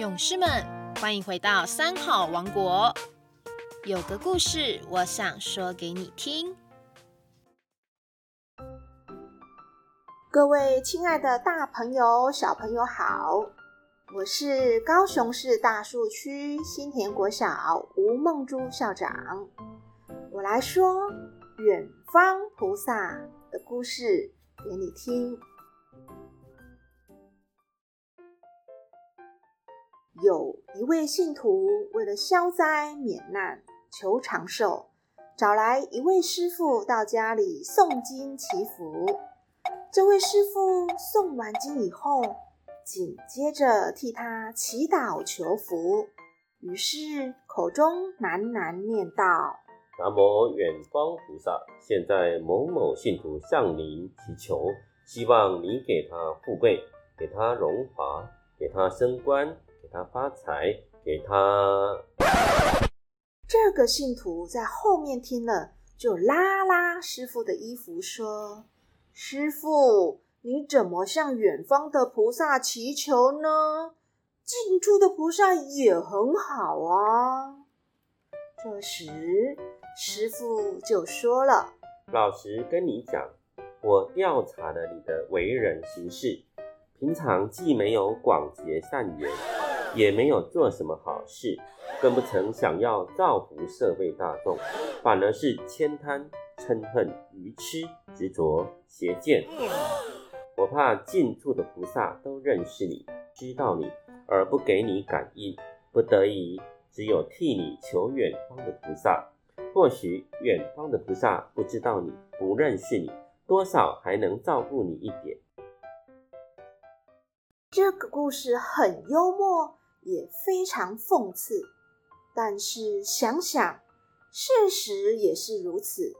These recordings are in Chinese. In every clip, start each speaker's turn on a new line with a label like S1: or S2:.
S1: 勇士们，欢迎回到三好王国。有个故事，我想说给你听。
S2: 各位亲爱的大朋友、小朋友好，我是高雄市大树区新田国小吴梦珠校长。我来说远方菩萨的故事给你听。有一位信徒为了消灾免难、求长寿，找来一位师傅到家里诵经祈福。这位师傅诵完经以后，紧接着替他祈祷求福，于是口中喃喃念道：“
S3: 南无远方菩萨，现在某某信徒向您祈求，希望你给他富贵，给他荣华，给他升官。”给他发财，给他。
S2: 这个信徒在后面听了，就拉拉师傅的衣服说：“师傅，你怎么向远方的菩萨祈求呢？近处的菩萨也很好啊。”这时，师傅就说了：“
S3: 老实跟你讲，我调查了你的为人行事，平常既没有广结善缘。”也没有做什么好事，更不曾想要造福社会大众，反而是悭贪、嗔恨、愚痴、执着、邪见。我怕近处的菩萨都认识你、知道你，而不给你感应，不得已只有替你求远方的菩萨。或许远方的菩萨不知道你、不认识你，多少还能照顾你一点。
S2: 这个故事很幽默。也非常讽刺，但是想想，事实也是如此。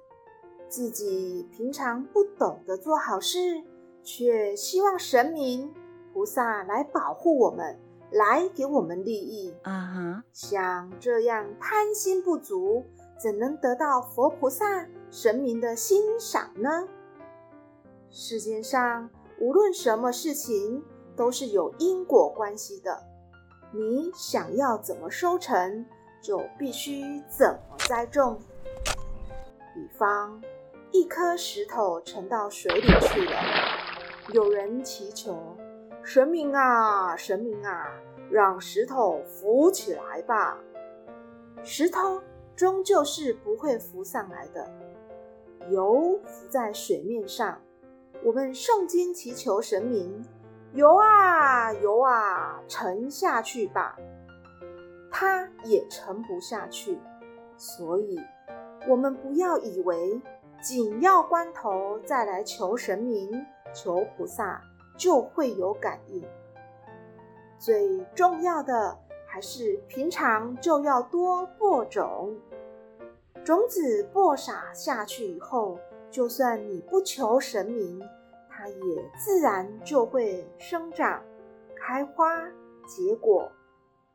S2: 自己平常不懂得做好事，却希望神明、菩萨来保护我们，来给我们利益。啊哈！像这样贪心不足，怎能得到佛菩萨、神明的欣赏呢？世界上无论什么事情，都是有因果关系的。你想要怎么收成，就必须怎么栽种。比方，一颗石头沉到水里去了，有人祈求神明啊，神明啊，让石头浮起来吧。石头终究是不会浮上来的，油浮在水面上。我们诵经祈求神明。游啊游啊，沉下去吧，它也沉不下去。所以，我们不要以为紧要关头再来求神明、求菩萨就会有感应。最重要的还是平常就要多播种，种子播撒下去以后，就算你不求神明。它也自然就会生长、开花、结果，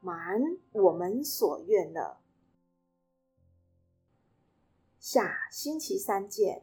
S2: 满我们所愿了。下星期三见。